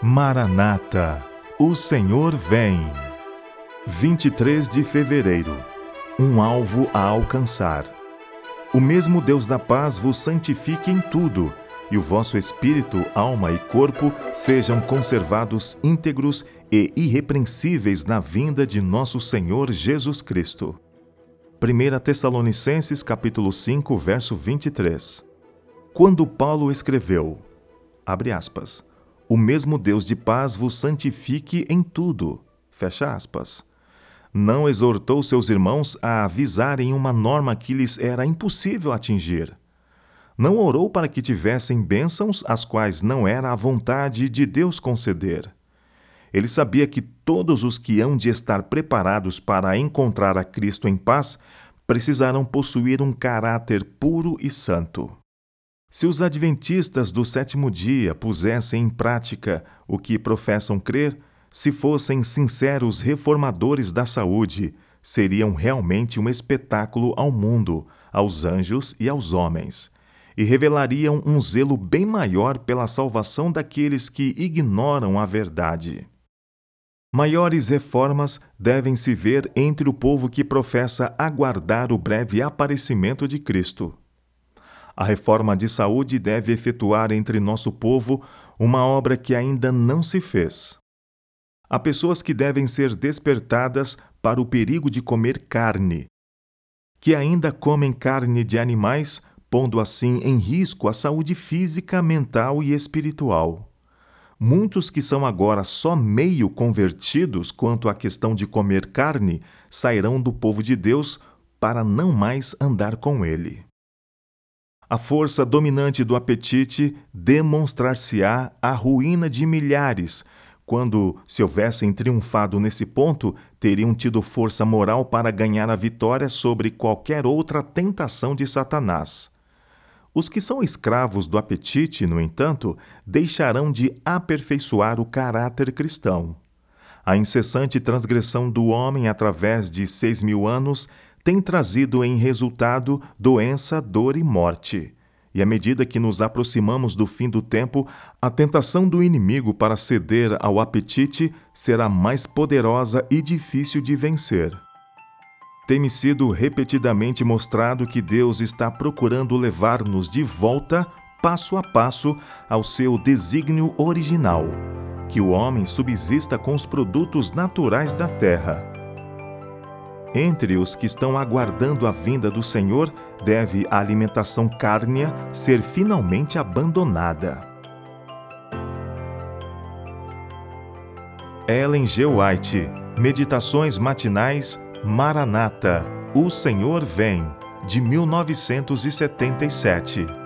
Maranata, o Senhor vem. 23 de fevereiro. Um alvo a alcançar. O mesmo Deus da paz vos santifique em tudo, e o vosso espírito, alma e corpo sejam conservados íntegros e irrepreensíveis na vinda de nosso Senhor Jesus Cristo. 1 Tessalonicenses capítulo 5, verso 23. Quando Paulo escreveu, abre aspas, o mesmo Deus de paz vos santifique em tudo, fecha aspas. Não exortou seus irmãos a avisarem uma norma que lhes era impossível atingir. Não orou para que tivessem bênçãos as quais não era a vontade de Deus conceder. Ele sabia que todos os que hão de estar preparados para encontrar a Cristo em paz precisarão possuir um caráter puro e santo. Se os adventistas do sétimo dia pusessem em prática o que professam crer, se fossem sinceros reformadores da saúde, seriam realmente um espetáculo ao mundo, aos anjos e aos homens, e revelariam um zelo bem maior pela salvação daqueles que ignoram a verdade. Maiores reformas devem se ver entre o povo que professa aguardar o breve aparecimento de Cristo. A reforma de saúde deve efetuar entre nosso povo uma obra que ainda não se fez. Há pessoas que devem ser despertadas para o perigo de comer carne, que ainda comem carne de animais, pondo assim em risco a saúde física, mental e espiritual. Muitos que são agora só meio convertidos quanto à questão de comer carne sairão do povo de Deus para não mais andar com ele. A força dominante do apetite demonstrar-se-á a ruína de milhares. Quando, se houvessem triunfado nesse ponto, teriam tido força moral para ganhar a vitória sobre qualquer outra tentação de Satanás. Os que são escravos do apetite, no entanto, deixarão de aperfeiçoar o caráter cristão. A incessante transgressão do homem através de seis mil anos tem trazido em resultado doença, dor e morte. E à medida que nos aproximamos do fim do tempo, a tentação do inimigo para ceder ao apetite será mais poderosa e difícil de vencer. Tem-me sido repetidamente mostrado que Deus está procurando levar-nos de volta, passo a passo, ao seu desígnio original: que o homem subsista com os produtos naturais da terra entre os que estão aguardando a vinda do Senhor, deve a alimentação cárnea ser finalmente abandonada. Ellen G. White, Meditações Matinais, Maranata, O Senhor Vem, de 1977.